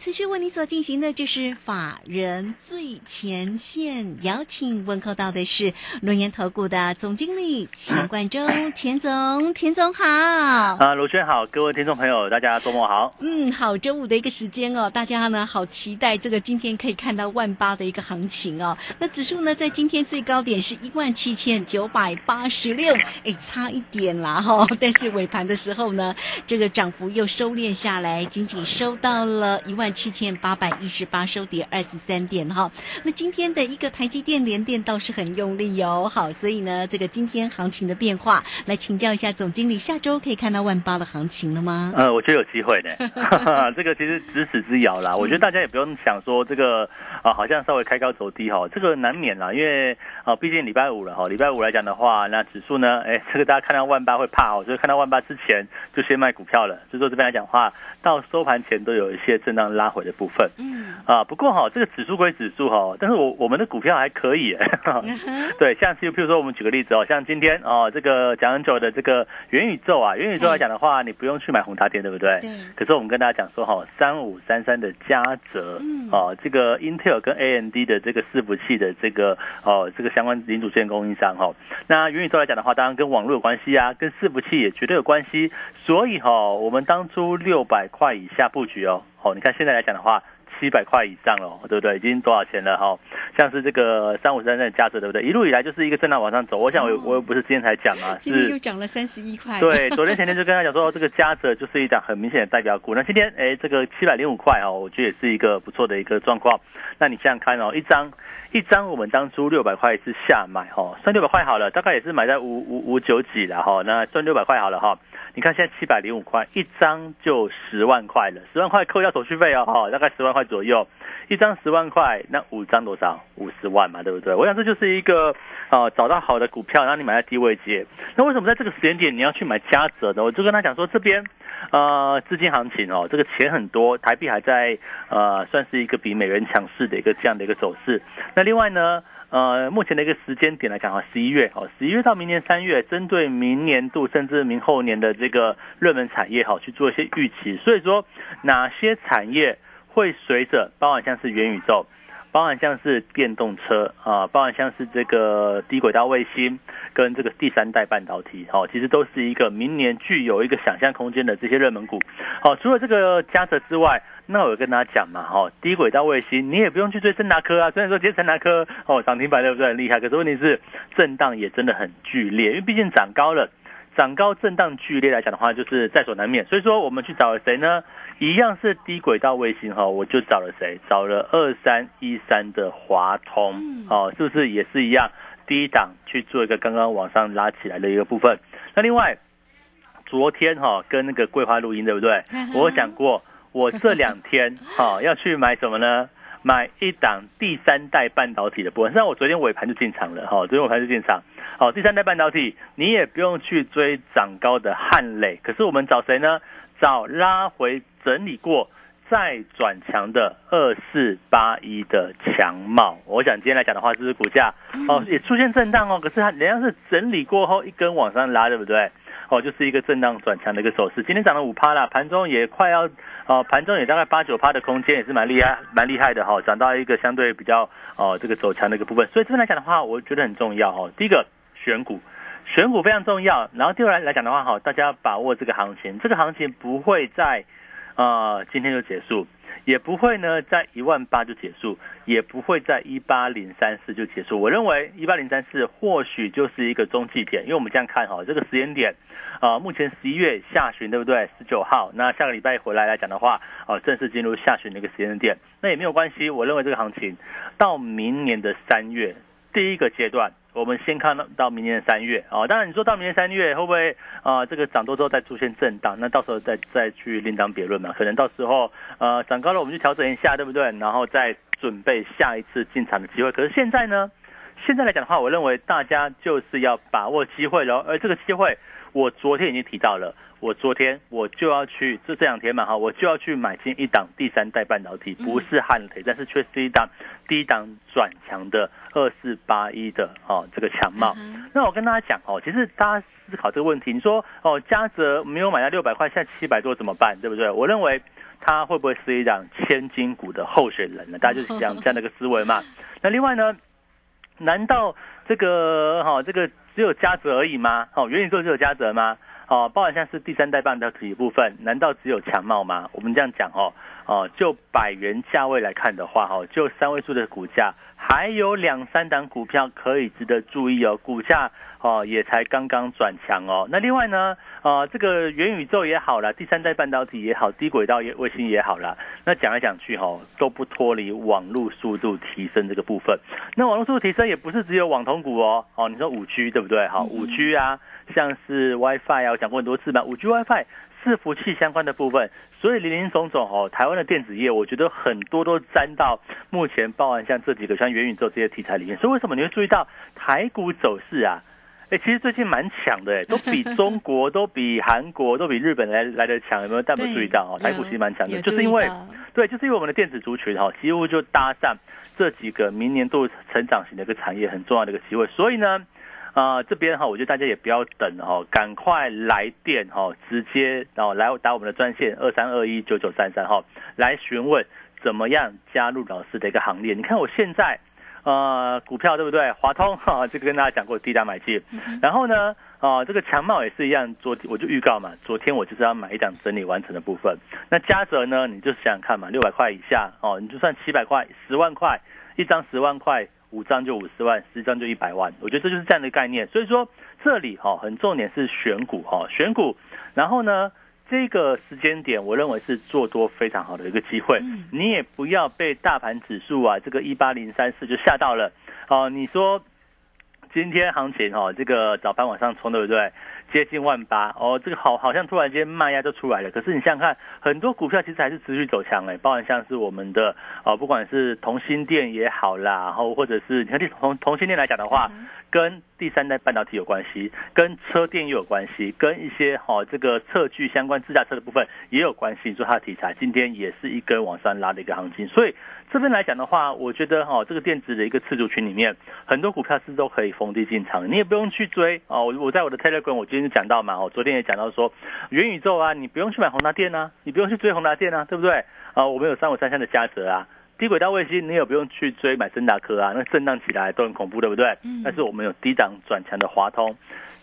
持续为你所进行的就是法人最前线，邀请问候到的是龙岩投顾的总经理钱冠洲，钱总，钱总好。啊，卢轩好，各位听众朋友，大家周末好。嗯，好，周五的一个时间哦，大家呢好期待这个今天可以看到万八的一个行情哦。那指数呢，在今天最高点是一万七千九百八十六，哎，差一点啦哈。但是尾盘的时候呢，这个涨幅又收敛下来，仅仅收到了。一万七千八百一十八，收跌二十三点哈。那今天的一个台积电连电倒是很用力哟。好，所以呢，这个今天行情的变化，来请教一下总经理，下周可以看到万八的行情了吗？呃，我觉得有机会的。这个其实咫尺之遥啦。我觉得大家也不用想说这个啊，好像稍微开高走低哈，这个难免啦。因为啊，毕竟礼拜五了哈，礼拜五来讲的话，那指数呢，哎，这个大家看到万八会怕哦，所以看到万八之前就先卖股票了。所以说这边来讲的话，到收盘前都有一些。震荡拉回的部分，嗯。啊，不过哈，这个指数归指数哈，但是我我们的股票还可以，对，像是譬如说我们举个例子哦，像今天哦，这个讲很久的这个元宇宙啊，元宇宙来讲的话，你不用去买宏达电，对不对？对。可是我们跟大家讲说哈，三五三三的嘉泽，嗯。哦，这个 Intel 跟 AMD 的这个伺服器的这个哦，这个相关零组件供应商哈，那元宇宙来讲的话，当然跟网络有关系啊，跟伺服器也绝对有关系，所以哈，我们当初六百块以下布局哦。哦，你看现在来讲的话，七百块以上了，对不对？已经多少钱了？哈，像是这个三五三三的价值，对不对？一路以来就是一个震荡往上走。我想我我又不是今天才讲啊，今天又涨了三十一块。对，昨天前天就跟他讲说，这个嘉泽就是一档很明显的代表股。那今天哎，这个七百零五块哦，我觉得也是一个不错的一个状况。那你想想看哦，一张一张我们当初六百块是下买哈，算六百块好了，大概也是买在五五五九几了哈，那赚六百块好了哈。你看现在七百零五块一张就十万块了，十万块扣掉手续费哦，哈，大概十万块左右，一张十万块，那五张多少？五十万嘛，对不对？我想这就是一个啊，找到好的股票，让你买在低位接。那为什么在这个时间点你要去买嘉泽呢？我就跟他讲说，这边呃资金行情哦，这个钱很多，台币还在呃，算是一个比美元强势的一个这样的一个走势。那另外呢？呃，目前的一个时间点来讲哈，十一月哦，十一月到明年三月，针对明年度甚至明后年的这个热门产业哈，去做一些预期。所以说，哪些产业会随着，包含像是元宇宙，包含像是电动车啊，包含像是这个低轨道卫星跟这个第三代半导体，好，其实都是一个明年具有一个想象空间的这些热门股。好，除了这个嘉泽之外。那我跟大家讲嘛，哦，低轨道卫星你也不用去追森达科啊，虽然说今天森达科哦涨停板对不对很厉害，可是问题是震荡也真的很剧烈，因为毕竟涨高了，涨高震荡剧烈来讲的话，就是在所难免。所以说我们去找了谁呢？一样是低轨道卫星哈，我就找了谁？找了二三一三的华通，哦，是不是也是一样低档去做一个刚刚往上拉起来的一个部分？那另外昨天哈跟那个桂花录音对不对？我讲过。我这两天哈 要去买什么呢？买一档第三代半导体的部分。像我昨天尾盘就进场了哈，昨天尾盘就进场。好，第三代半导体你也不用去追涨高的汉磊，可是我们找谁呢？找拉回整理过再转强的二四八一的强茂。我想今天来讲的话，就是股价哦也出现震荡哦，可是它人家是整理过后一根往上拉，对不对？哦，就是一个震荡转强的一个走势。今天涨了五趴啦，盘中也快要，哦，盘中也大概八九趴的空间，也是蛮厉害，蛮厉害的哈。涨到一个相对比较，哦，这个走强的一个部分。所以这边来讲的话，我觉得很重要哦。第一个选股，选股非常重要。然后第二来来讲的话，哈，大家把握这个行情，这个行情不会在，呃，今天就结束。也不会呢，在一万八就结束，也不会在一八零三四就结束。我认为一八零三四或许就是一个中继点，因为我们这样看哈，这个时间点，啊，目前十一月下旬，对不对？十九号，那下个礼拜回来来讲的话，啊，正式进入下旬的一个时间点，那也没有关系。我认为这个行情到明年的三月第一个阶段。我们先看到到明年的三月啊，当然你说到明年三月会不会啊这个涨多之后再出现震荡？那到时候再再去另当别论嘛。可能到时候呃涨高了我们去调整一下，对不对？然后再准备下一次进场的机会。可是现在呢？现在来讲的话，我认为大家就是要把握机会喽。而这个机会，我昨天已经提到了。我昨天我就要去，这这两天嘛哈，我就要去买进一档第三代半导体，不是汉磊，但是却是一档低档转强的二四八一的哦，这个强茂。那我跟大家讲哦，其实大家思考这个问题，你说哦，嘉泽没有买到六百块，现在七百多怎么办？对不对？我认为它会不会是一档千金股的候选人呢？大家就是讲 这样的一个思维嘛。那另外呢？难道这个哈这个只有嘉泽而已吗？哈，元宇宙只有嘉泽吗？哦，包含像是第三代半导体部分，难道只有强茂吗？我们这样讲哦，哦，就百元价位来看的话，哈，就三位数的股价，还有两三档股票可以值得注意哦，股价哦也才刚刚转强哦。那另外呢？啊，这个元宇宙也好了，第三代半导体也好，低轨道也卫星也好了，那讲来讲去哈，都不脱离网络速度提升这个部分。那网络速度提升也不是只有网通股哦，哦，你说五 G 对不对？好，五 G 啊，像是 WiFi 啊，我讲过很多次嘛，五 G WiFi 伺服器相关的部分，所以林林总总哦，台湾的电子业，我觉得很多都沾到目前包含像这几个像元宇宙这些题材里面。所以为什么你会注意到台股走势啊？哎，其实最近蛮强的，哎，都比中国、都比韩国、都比日本来来的强，有没有？大家注意到哦，台股其实蛮强的，就是因为，对，就是因为我们的电子族群哈，几乎就搭上这几个明年度成长型的一个产业很重要的一个机会，所以呢，啊，这边哈，我觉得大家也不要等哈，赶快来电哈，直接然后来打我们的专线二三二一九九三三哈，来询问怎么样加入老师的一个行列。你看我现在。呃，股票对不对？华通哈，这个跟大家讲过低价买进。然后呢，啊，这个强茂也是一样，昨天我就预告嘛，昨天我就是要买一档整理完成的部分。那嘉泽呢，你就想想看嘛，六百块以下哦，你就算七百块，十万块一张，十万块五张就五十万，十张就一百万。我觉得这就是这样的概念。所以说这里哈，很重点是选股哈，选股。然后呢？这个时间点，我认为是做多非常好的一个机会。你也不要被大盘指数啊，这个一八零三四就吓到了。哦，你说今天行情哦，这个早盘往上冲，对不对？接近万八哦，这个好好像突然间卖压就出来了。可是你想想看，很多股票其实还是持续走强哎，包含像是我们的哦，不管是同心店也好啦，然后或者是你看同同心店来讲的话。跟第三代半导体有关系，跟车电又有关系，跟一些哈这个测距相关自驾车的部分也有关系。说它的题材今天也是一根往上拉的一个行情，所以这边来讲的话，我觉得哈这个电子的一个次族群里面，很多股票是都可以逢低进场，你也不用去追哦。我我在我的 Telegram 我今天就讲到嘛，我昨天也讲到说元宇宙啊，你不用去买宏达电啊，你不用去追宏达电啊，对不对？啊，我们有三五三三的嘉泽啊。低轨道卫星，你也不用去追买森达科啊，那震荡起来都很恐怖，对不对？嗯。但是我们有低档转强的华通，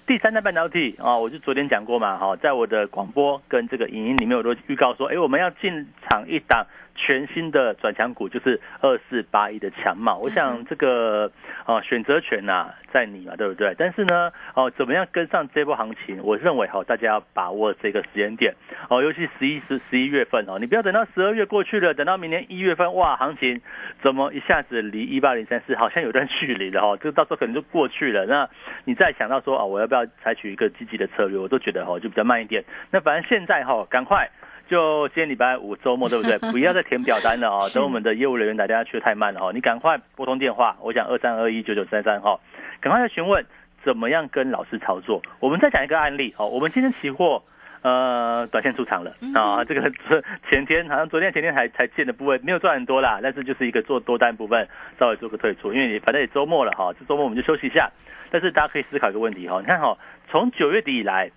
第三代半导体啊，我就昨天讲过嘛，哈，在我的广播跟这个影音里面，我都预告说，哎，我们要进场一档。全新的转强股就是二四八一的强茂，我想这个哦选择权呐在你嘛，对不对？但是呢哦怎么样跟上这波行情？我认为哈大家要把握这个时间点哦，尤其十一十十一月份哦，你不要等到十二月过去了，等到明年一月份哇行情怎么一下子离一八零三四好像有段距离了哈，这个到时候可能就过去了。那你再想到说啊我要不要采取一个积极的策略？我都觉得哈就比较慢一点。那反正现在哈赶快。就今天礼拜五周末对不对？不要再填表单了哦，等我们的业务人员打电话去太慢了哦，你赶快拨通电话，我讲二三二一九九三三哈，赶快来询问怎么样跟老师操作。我们再讲一个案例哦，我们今天期货呃短线出场了啊，这个是前天好像昨天前天才才建的部位没有赚很多啦，但是就是一个做多单部分稍微做个退出，因为你反正也周末了哈，这周末我们就休息一下。但是大家可以思考一个问题哈，你看哈，从九月底以来。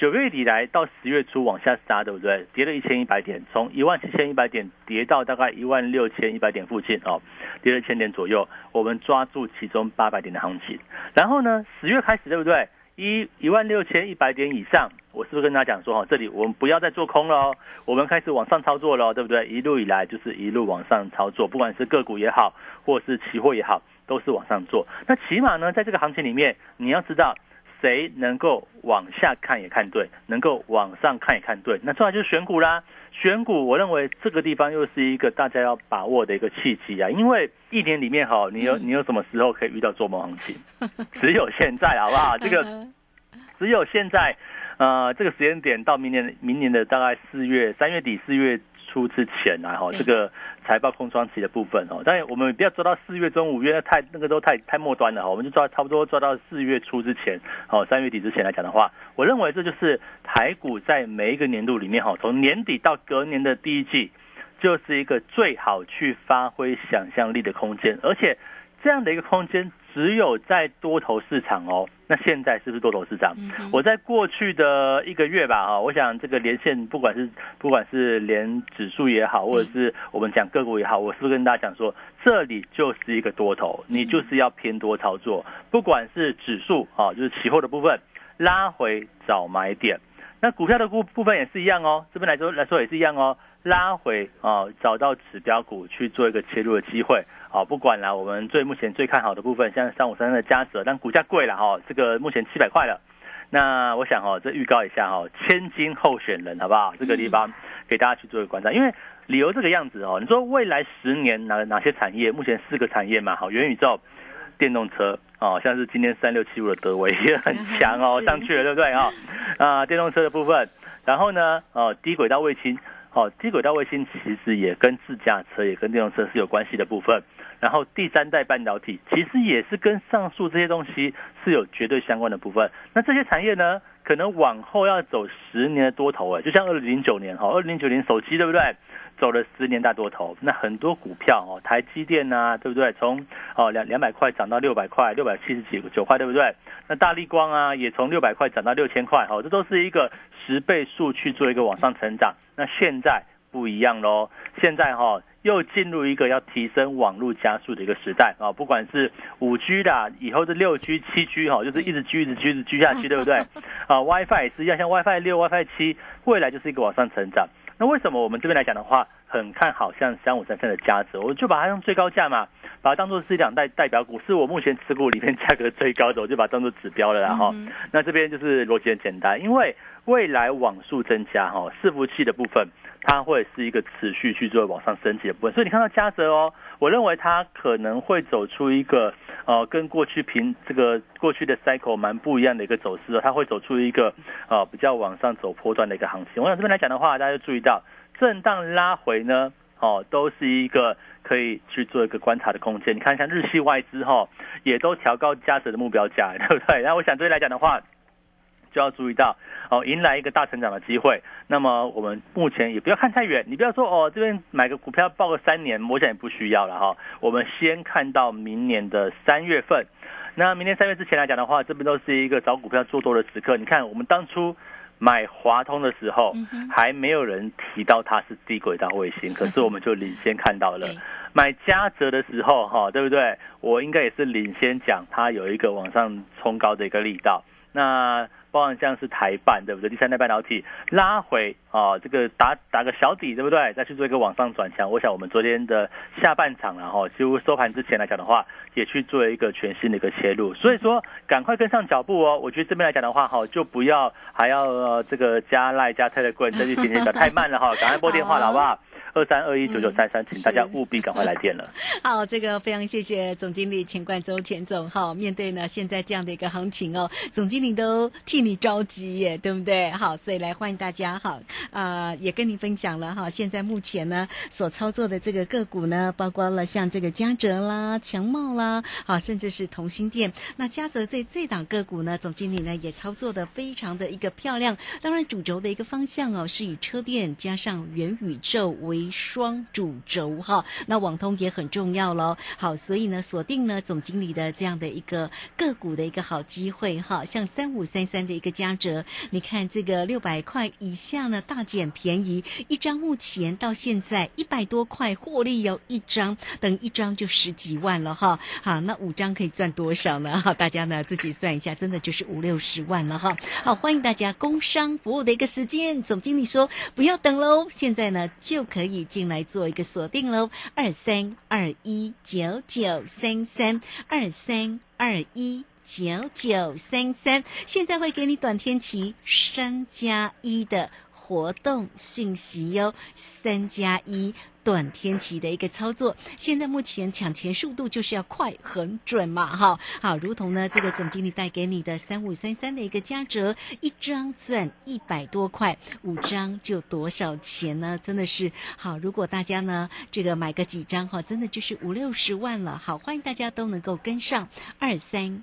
九月底来到十月初往下杀，对不对？跌了一千一百点，从一万七千一百点跌到大概一万六千一百点附近哦，跌了千点左右。我们抓住其中八百点的行情，然后呢，十月开始，对不对？一一万六千一百点以上，我是不是跟大家讲说哈，这里我们不要再做空了，我们开始往上操作了，对不对？一路以来就是一路往上操作，不管是个股也好，或是期货也好，都是往上做。那起码呢，在这个行情里面，你要知道。谁能够往下看也看对，能够往上看也看对，那重要就是选股啦。选股，我认为这个地方又是一个大家要把握的一个契机啊。因为一年里面哈，你有你有什么时候可以遇到做梦行情？只有现在，好不好？这个只有现在，呃，这个时间点到明年明年的大概四月三月底四月。初之前啊，哈，这个财报空窗期的部分哦，当然我们不要抓到四月中、五月，那太那个都太太末端了哈，我们就抓差不多抓到四月初之前，哦，三月底之前来讲的话，我认为这就是台股在每一个年度里面哈，从年底到隔年的第一季，就是一个最好去发挥想象力的空间，而且这样的一个空间。只有在多头市场哦，那现在是不是多头市场？我在过去的一个月吧，哈，我想这个连线，不管是不管是连指数也好，或者是我们讲个股也好，我是不是跟大家讲说，这里就是一个多头，你就是要偏多操作，不管是指数啊，就是期货的部分拉回找买点，那股票的部部分也是一样哦，这边来说来说也是一样哦，拉回啊找到指标股去做一个切入的机会。好，不管了，我们最目前最看好的部分，像三五三三的嘉泽，但股价贵了哈，这个目前七百块了。那我想哦，这预告一下哈，千金候选人好不好？这个地方给大家去做一个观察，因为理由这个样子哦，你说未来十年哪哪些产业？目前四个产业嘛，好，元宇宙、电动车哦，像是今天三六七五的德威也很强哦，上去了对不对啊？啊，电动车的部分，然后呢，哦，低轨道卫星。哦，低轨道卫星其实也跟自驾车、也跟电动车是有关系的部分。然后第三代半导体其实也是跟上述这些东西是有绝对相关的部分。那这些产业呢，可能往后要走十年的多头哎，就像二零零九年哈，二零零九年手机对不对？走了十年大多头，那很多股票哦，台积电呐，对不对？从哦两两百块涨到六百块，六百七十几九块，对不对？那大力光啊，也从六百块涨到六千块，哦，这都是一个十倍数去做一个往上成长。那现在不一样喽，现在哈又进入一个要提升网络加速的一个时代啊，不管是五 G 的，以后是六 G、七 G 哈，就是一直 G 一直 G 一直 G 下去，对不对？啊，WiFi 也是一样，像 WiFi 六、WiFi 七，未来就是一个往上成长。那为什么我们这边来讲的话，很看好像三五三三的价值，我就把它用最高价嘛，把它当做是一两代代表股，是我目前持股里面价格最高的，我就把它当做指标了，啦哈，那这边就是逻辑很简单，因为未来网速增加哈，伺服器的部分它会是一个持续去做往上升级的部分，所以你看到嘉泽哦，我认为它可能会走出一个呃跟过去平这个过去的 cycle 蛮不一样的一个走势哦，它会走出一个呃比较往上走波段的一个行情。我想这边来讲的话，大家注意到。震荡拉回呢，哦，都是一个可以去做一个观察的空间。你看，像日系外资哈，也都调高价值的目标价，对不对？然后我想这边来讲的话，就要注意到哦，迎来一个大成长的机会。那么我们目前也不要看太远，你不要说哦，这边买个股票报个三年，我想也不需要了哈。我们先看到明年的三月份。那明年三月之前来讲的话，这边都是一个找股票做多的时刻。你看，我们当初。买华通的时候，还没有人提到它是低轨道卫星，可是我们就领先看到了。买嘉泽的时候，哈，对不对？我应该也是领先讲它有一个往上冲高的一个力道。那包含像是台半，对不对？第三代半导体拉回啊，这个打打个小底，对不对？再去做一个往上转强。我想我们昨天的下半场，然后几乎收盘之前来讲的话，也去做一个全新的一个切入。所以说，赶快跟上脚步哦。我觉得这边来讲的话，哈，就不要还要这个加赖加泰的棍再去点点的太慢了哈，赶快拨电话了，好不好？二三二一九九三三，请大家务必赶快来电了。好，这个非常谢谢总经理钱冠周钱总。好，面对呢现在这样的一个行情哦，总经理都替你着急耶，对不对？好，所以来欢迎大家。哈，啊，也跟你分享了哈，现在目前呢所操作的这个个股呢，包括了像这个嘉泽啦、强茂啦，好，甚至是同心店。那嘉泽这这档个股呢，总经理呢也操作的非常的一个漂亮。当然，主轴的一个方向哦，是以车电加上元宇宙为双主轴哈，那网通也很重要喽。好，所以呢，锁定呢总经理的这样的一个个股的一个好机会哈，像三五三三的一个加折，你看这个六百块以下呢大减便宜，一张目前到现在一百多块获利有一张，等一张就十几万了哈。好，那五张可以赚多少呢？哈，大家呢自己算一下，真的就是五六十万了哈。好，欢迎大家工商服务的一个时间，总经理说不要等喽，现在呢就可以进来做一个锁定喽，二三二一九九三三二三二一九九三三，现在会给你短天期三加一的。活动讯息哟，三加一。短天期的一个操作，现在目前抢钱速度就是要快、很准嘛，哈，好，如同呢这个总经理带给你的三五三三的一个加折，一张赚一百多块，五张就多少钱呢？真的是好，如果大家呢这个买个几张哈，真的就是五六十万了。好，欢迎大家都能够跟上二三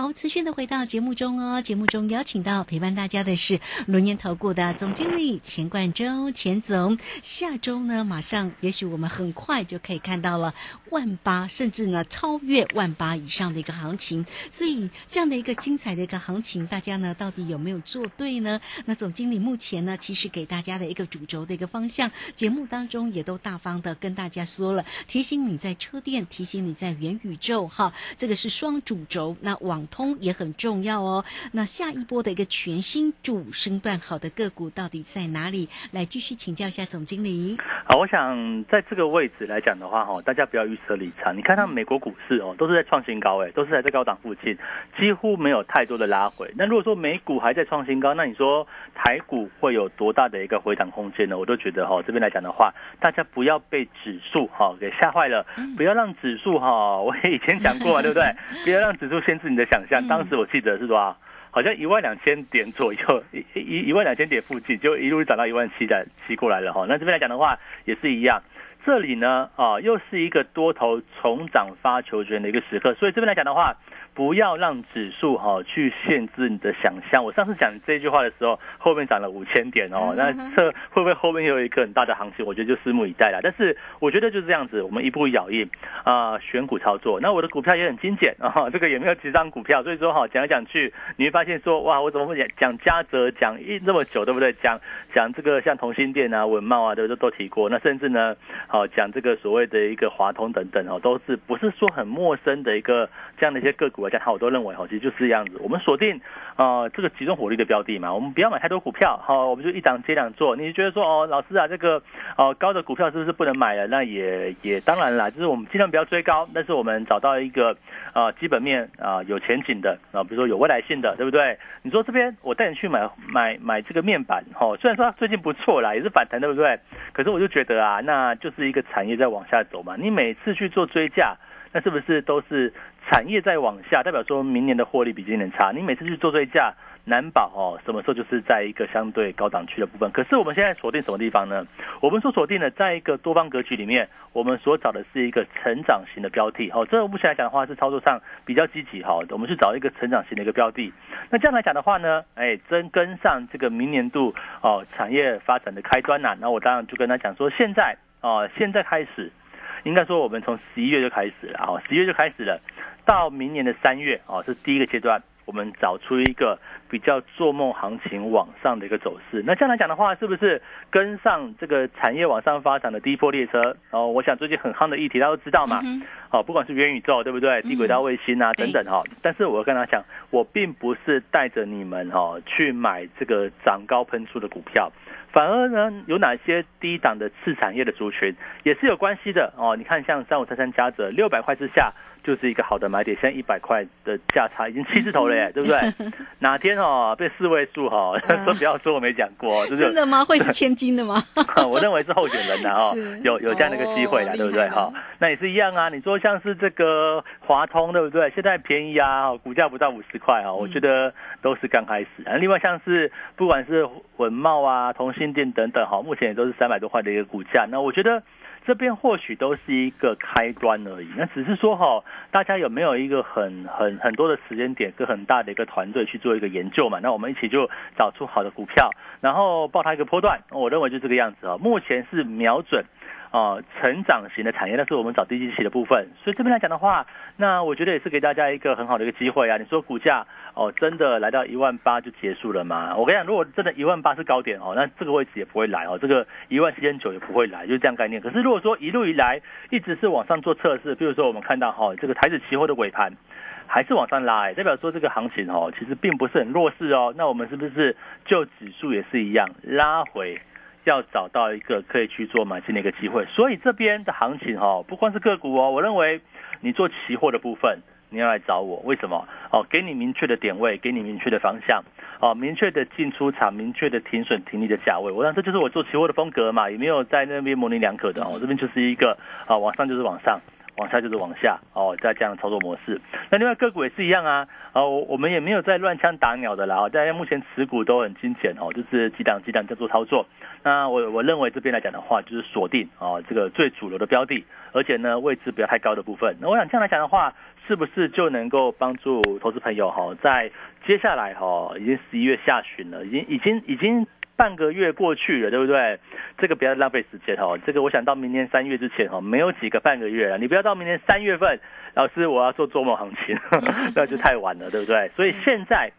好，持续的回到节目中哦。节目中邀请到陪伴大家的是轮年投顾的总经理钱冠洲钱总。下周呢，马上也许我们很快就可以看到了万八，甚至呢超越万八以上的一个行情。所以这样的一个精彩的一个行情，大家呢到底有没有做对呢？那总经理目前呢，其实给大家的一个主轴的一个方向，节目当中也都大方的跟大家说了，提醒你在车店，提醒你在元宇宙，哈，这个是双主轴。那往通也很重要哦。那下一波的一个全新主升段好的个股到底在哪里？来继续请教一下总经理。好，我想在这个位置来讲的话，哈，大家不要预测立场。你看，到美国股市哦，都是在创新高，哎，都是在这高档附近，几乎没有太多的拉回。那如果说美股还在创新高，那你说台股会有多大的一个回档空间呢？我都觉得哈，这边来讲的话，大家不要被指数哈给吓坏了，不要让指数哈，我以前讲过，对不对？不要让指数限制你的。想象当时我记得是多少？好像一万两千点左右，一一一万两千点附近，就一路涨到一万七的七过来了哈。那这边来讲的话，也是一样。这里呢，啊，又是一个多头重涨发球权的一个时刻，所以这边来讲的话。不要让指数哈去限制你的想象。我上次讲这句话的时候，后面涨了五千点哦，那这会不会后面有一个很大的行情？我觉得就拭目以待了。但是我觉得就是这样子，我们一步一脚印啊，选股操作。那我的股票也很精简啊，这个也没有几张股票，所以说哈讲来讲去，你会发现说哇，我怎么会讲讲嘉泽讲一那么久，对不对？讲讲这个像同心店啊、文茂啊，都都都提过。那甚至呢，好讲这个所谓的一个华通等等哦，都是不是说很陌生的一个这样的一些个股。我讲好，我都认为哈，其实就是这样子。我们锁定啊这个集中火力的标的嘛，我们不要买太多股票，好，我们就一档接两做。你觉得说哦，老师啊，这个哦高的股票是不是不能买了？那也也当然啦，就是我们尽量不要追高，但是我们找到一个啊基本面啊有前景的啊，比如说有未来性的，对不对？你说这边我带你去买买买这个面板，哈，虽然说最近不错啦，也是反弹，对不对？可是我就觉得啊，那就是一个产业在往下走嘛。你每次去做追价。那是不是都是产业在往下，代表说明年的获利比今年差？你每次去做追价，难保哦，什么时候就是在一个相对高档区的部分。可是我们现在锁定什么地方呢？我们所锁定的，在一个多方格局里面，我们所找的是一个成长型的标的。好，这目前来讲的话，是操作上比较积极。好，我们去找一个成长型的一个标的。那这样来讲的话呢，哎，真跟上这个明年度哦产业发展的开端呐。那我当然就跟他讲说，现在哦，现在开始。应该说，我们从十一月就开始了啊，十一月就开始了，到明年的三月啊，是第一个阶段，我们找出一个比较做梦行情往上的一个走势。那这样来讲的话，是不是跟上这个产业往上发展的第一波列车？哦，我想最近很夯的议题，大家都知道嘛。哦，不管是元宇宙，对不对？低轨道卫星啊，等等哈。但是我要跟他讲，我并不是带着你们哈去买这个涨高喷出的股票。反而呢，有哪些低档的次产业的族群也是有关系的哦。你看，像三五三三加折六百块之下。就是一个好的买点，现在一百块的价差已经七字头了耶，对不对？哪天哦被四位数哈，都不要说我没讲过，就是真的吗？会是千金的吗？我认为是候选人的哦，有有这样的一个机会啦，对不对？哈，那也是一样啊。你说像是这个华通，对不对？现在便宜啊，股价不到五十块啊，我觉得都是刚开始。另外像是不管是文茂啊、同心店等等哈，目前也都是三百多块的一个股价，那我觉得。这边或许都是一个开端而已，那只是说哈，大家有没有一个很很很多的时间点，跟很大的一个团队去做一个研究嘛？那我们一起就找出好的股票，然后报它一个波段。我认为就这个样子啊，目前是瞄准。哦，成长型的产业，那是我们找低基期的部分。所以这边来讲的话，那我觉得也是给大家一个很好的一个机会啊。你说股价哦，真的来到一万八就结束了吗？我跟你讲，如果真的一万八是高点哦，那这个位置也不会来哦，这个一万七千九也不会来，就是这样概念。可是如果说一路以来一直是往上做测试，比如说我们看到哈，这个台子期货的尾盘还是往上拉，代表说这个行情哦，其实并不是很弱势哦。那我们是不是就指数也是一样拉回？要找到一个可以去做买进的一个机会，所以这边的行情哈，不光是个股哦，我认为你做期货的部分，你要来找我，为什么？哦，给你明确的点位，给你明确的方向，哦，明确的进出场，明确的停损停利的价位，我想这就是我做期货的风格嘛，也没有在那边模棱两可的哦，这边就是一个啊，往上就是往上。往下就是往下哦，在这样的操作模式。那另外个股也是一样啊，哦，我们也没有在乱枪打鸟的啦。大家目前持股都很精简哦，就是几档几档在做操作。那我我认为这边来讲的话，就是锁定哦这个最主流的标的，而且呢位置不要太高的部分。那我想这样来讲的话，是不是就能够帮助投资朋友哈，在接下来哈，已经十一月下旬了，已经已经已经。半个月过去了，对不对？这个不要浪费时间哦。这个我想到明年三月之前哦，没有几个半个月了。你不要到明年三月份，老师我要做周末行情，那就太晚了，对不对？所以现在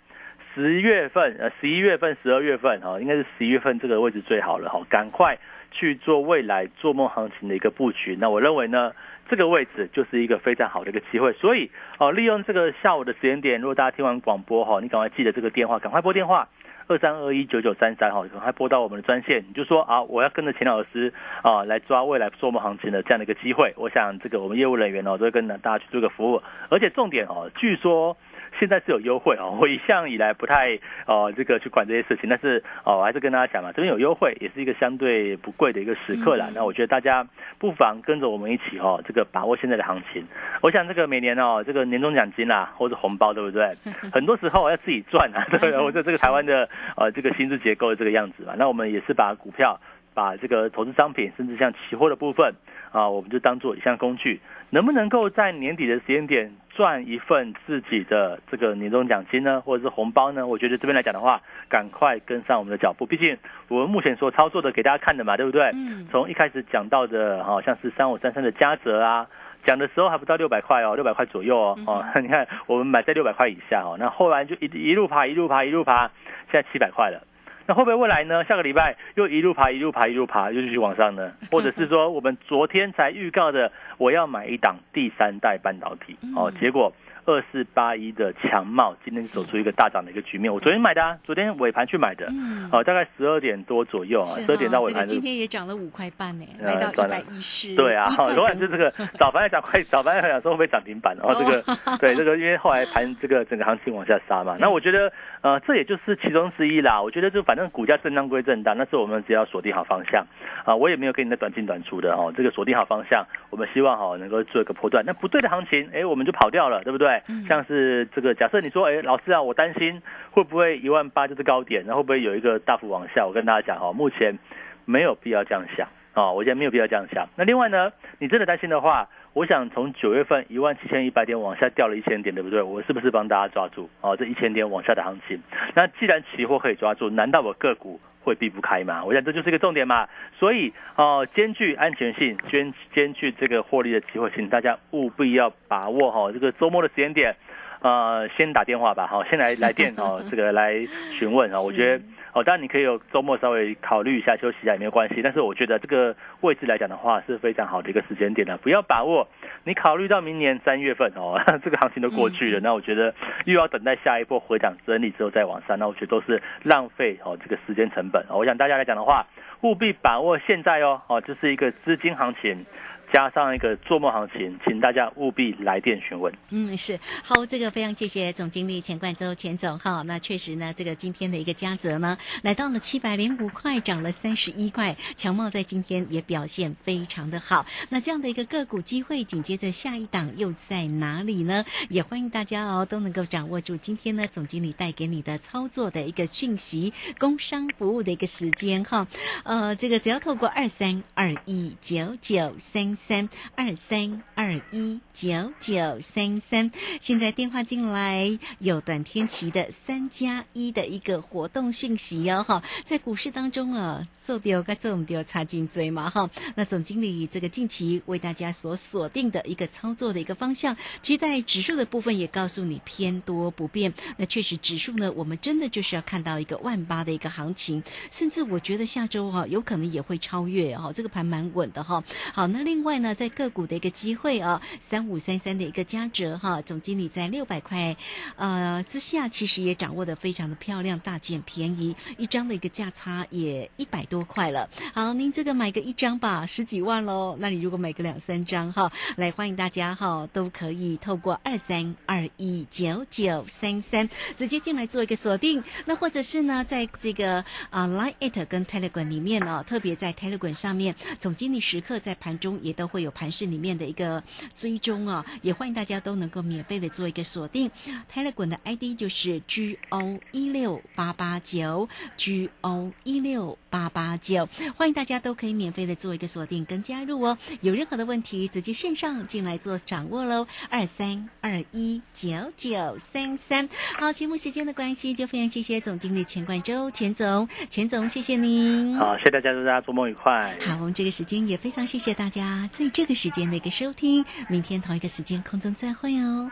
十月份、呃十一月份、十二月份哈，应该是十一月份这个位置最好了哈，赶快去做未来做梦行情的一个布局。那我认为呢，这个位置就是一个非常好的一个机会。所以哦，利用这个下午的时间点，如果大家听完广播哈，你赶快记得这个电话，赶快拨电话。二三二一九九三三哈，可能还拨到我们的专线，你就说啊，我要跟着钱老师啊来抓未来做梦行情的这样的一个机会。我想这个我们业务人员哦都会跟大家去做个服务，而且重点哦，据说。现在是有优惠哦，我一向以来不太哦这个去管这些事情，但是哦我还是跟大家讲嘛，这边有优惠，也是一个相对不贵的一个时刻啦。那我觉得大家不妨跟着我们一起哦，这个把握现在的行情。我想这个每年哦，这个年终奖金啦，或者红包，对不对？很多时候要自己赚啊，对不对？或者这个台湾的呃这个薪资结构这个样子嘛，那我们也是把股票。把这个投资商品，甚至像期货的部分啊，我们就当做一项工具，能不能够在年底的时间点赚一份自己的这个年终奖金呢，或者是红包呢？我觉得这边来讲的话，赶快跟上我们的脚步，毕竟我们目前所操作的给大家看的嘛，对不对？嗯。从一开始讲到的，好像是三五三三的嘉泽啊，讲的时候还不到六百块哦，六百块左右哦，哦，你看我们买在六百块以下哦，那后来就一一路爬，一路爬，一路爬，现在七百块了。那会不会未来呢？下个礼拜又一路爬，一路爬，一路爬，又继续往上呢？或者是说，我们昨天才预告的，我要买一档第三代半导体哦，结果。二四八一的强茂今天走出一个大涨的一个局面，我昨天买的啊，昨天尾盘去买的，哦，大概十二点多左右啊，十二点到尾盘。今天也涨了五块半呢，来到一百一十。对啊，昨晚是这个早盘要涨快，早盘要想说会不会涨停板，然后这个对这个，因为后来盘这个整个行情往下杀嘛，那我觉得呃这也就是其中之一啦。我觉得就反正股价震荡归震荡，但是我们只要锁定好方向啊，我也没有给你的短进短出的哦，这个锁定好方向，我们希望哈能够做一个波段。那不对的行情，哎，我们就跑掉了，对不对？像是这个假设你说，哎，老师啊，我担心会不会一万八就是高点，然后会不会有一个大幅往下？我跟大家讲哈，目前没有必要这样想啊，我觉得没有必要这样想。那另外呢，你真的担心的话，我想从九月份一万七千一百点往下掉了一千点，对不对？我是不是帮大家抓住哦这一千点往下的行情？那既然期货可以抓住，难道我个股？会避不开嘛？我想这就是一个重点嘛。所以哦，兼具安全性，兼兼具这个获利的机会，请大家务必要把握哈。这个周末的时间点，呃，先打电话吧，好，先来来电哦，这个来询问啊。我觉得哦，当然你可以有周末稍微考虑一下休息一下也没有关系，但是我觉得这个位置来讲的话是非常好的一个时间点了，不要把握。你考虑到明年三月份哦，这个行情都过去了，那我觉得又要等待下一波回档整理之后再往上，那我觉得都是浪费哦这个时间成本。我想大家来讲的话，务必把握现在哦，哦这是一个资金行情。加上一个做梦行情，请大家务必来电询问。嗯，是好，这个非常谢谢总经理钱冠周钱总哈。那确实呢，这个今天的一个嘉泽呢，来到了七百零五块，涨了三十一块。强茂在今天也表现非常的好。那这样的一个个股机会，紧接着下一档又在哪里呢？也欢迎大家哦，都能够掌握住今天呢总经理带给你的操作的一个讯息，工商服务的一个时间哈。呃，这个只要透过二三二一九九三。三二三二一九九三三，现在电话进来有短天琪的三加一的一个活动讯息哟哈，在股市当中啊。做掉该做唔掉，插进嘴嘛哈。那总经理这个近期为大家所锁定的一个操作的一个方向，其实，在指数的部分也告诉你偏多不变。那确实，指数呢，我们真的就是要看到一个万八的一个行情，甚至我觉得下周哈有可能也会超越哈。这个盘蛮稳的哈。好，那另外呢，在个股的一个机会啊，三五三三的一个加折哈，总经理在六百块呃之下，其实也掌握的非常的漂亮，大件便宜，一张的一个价差也一百。多块了，好，您这个买个一张吧，十几万喽。那你如果买个两三张哈，来欢迎大家哈，都可以透过二三二一九九三三直接进来做一个锁定。那或者是呢，在这个啊 Line It 跟 Telegram 里面哦，特别在 Telegram 上面，总经理时刻在盘中也都会有盘市里面的一个追踪哦，也欢迎大家都能够免费的做一个锁定。Telegram 的 ID 就是 G O 一六八八九 G O 一六八八。九，欢迎大家都可以免费的做一个锁定跟加入哦。有任何的问题，直接线上进来做掌握喽。二三二一九九三三。好，节目时间的关系，就非常谢谢总经理钱冠周钱总，钱总谢谢您。好，谢谢大家，祝大家周末愉快。好，我们这个时间也非常谢谢大家在这个时间的一个收听。明天同一个时间空中再会哦。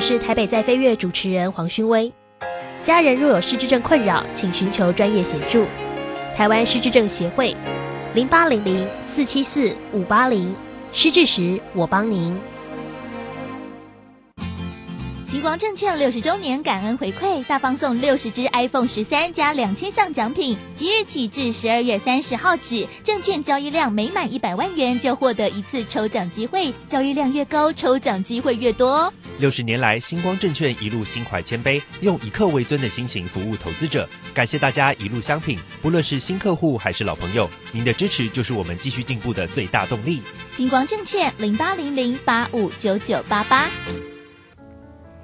是台北在飞跃主持人黄勋威。家人若有失智症困扰，请寻求专业协助。台湾失智症协会，零八零零四七四五八零。失智时，我帮您。星光证券六十周年感恩回馈，大放送六十支 iPhone 十三加两千项奖品，即日起至十二月三十号止，证券交易量每满一百万元就获得一次抽奖机会，交易量越高，抽奖机会越多。六十年来，星光证券一路心怀谦卑，用以客为尊的心情服务投资者，感谢大家一路相挺，不论是新客户还是老朋友，您的支持就是我们继续进步的最大动力。星光证券零八零零八五九九八八。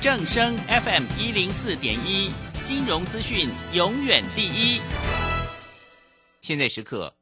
正声 FM 一零四点一，金融资讯永远第一。现在时刻